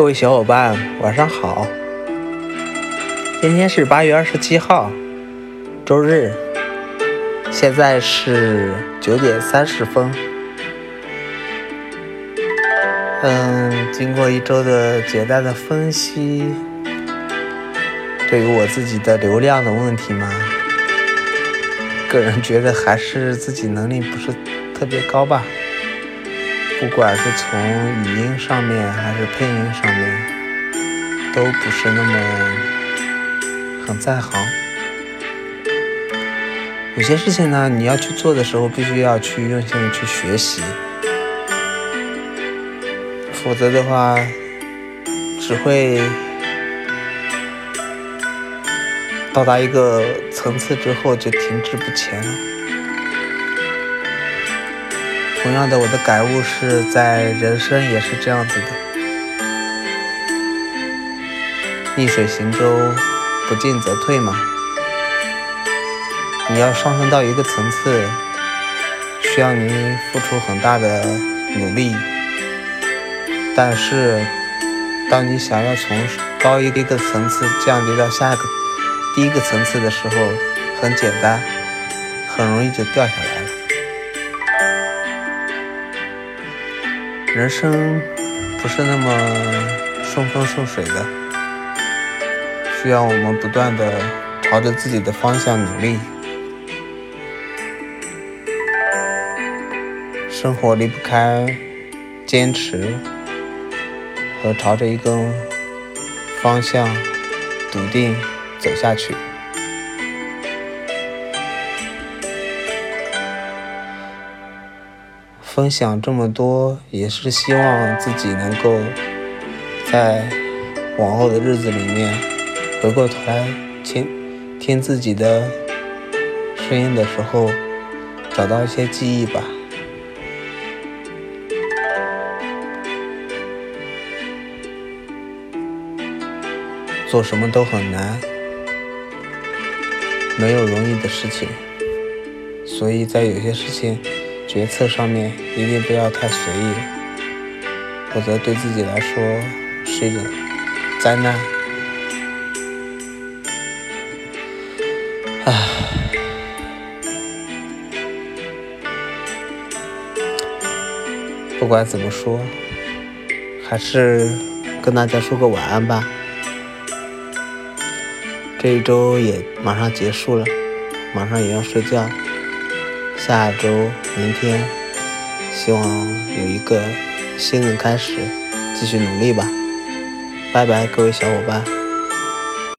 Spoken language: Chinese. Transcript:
各位小伙伴，晚上好。今天是八月二十七号，周日，现在是九点三十分。嗯，经过一周的简单的分析，对于我自己的流量的问题嘛，个人觉得还是自己能力不是特别高吧。不管是从语音上面还是配音上面，都不是那么很在行。有些事情呢，你要去做的时候，必须要去用心的去学习，否则的话，只会到达一个层次之后就停滞不前了。同样的，我的感悟是在人生也是这样子的，逆水行舟，不进则退嘛。你要上升到一个层次，需要你付出很大的努力，但是当你想要从高一个层次降低到下一个第一个层次的时候，很简单，很容易就掉下来。人生不是那么顺风顺水的，需要我们不断的朝着自己的方向努力。生活离不开坚持和朝着一个方向笃定走下去。分享这么多，也是希望自己能够在往后的日子里面，回过头来听听自己的声音的时候，找到一些记忆吧。做什么都很难，没有容易的事情，所以在有些事情。决策上面一定不要太随意，否则对自己来说是一种灾难。唉，不管怎么说，还是跟大家说个晚安吧。这一周也马上结束了，马上也要睡觉。下周、明天，希望有一个新的开始，继续努力吧。拜拜，各位小伙伴。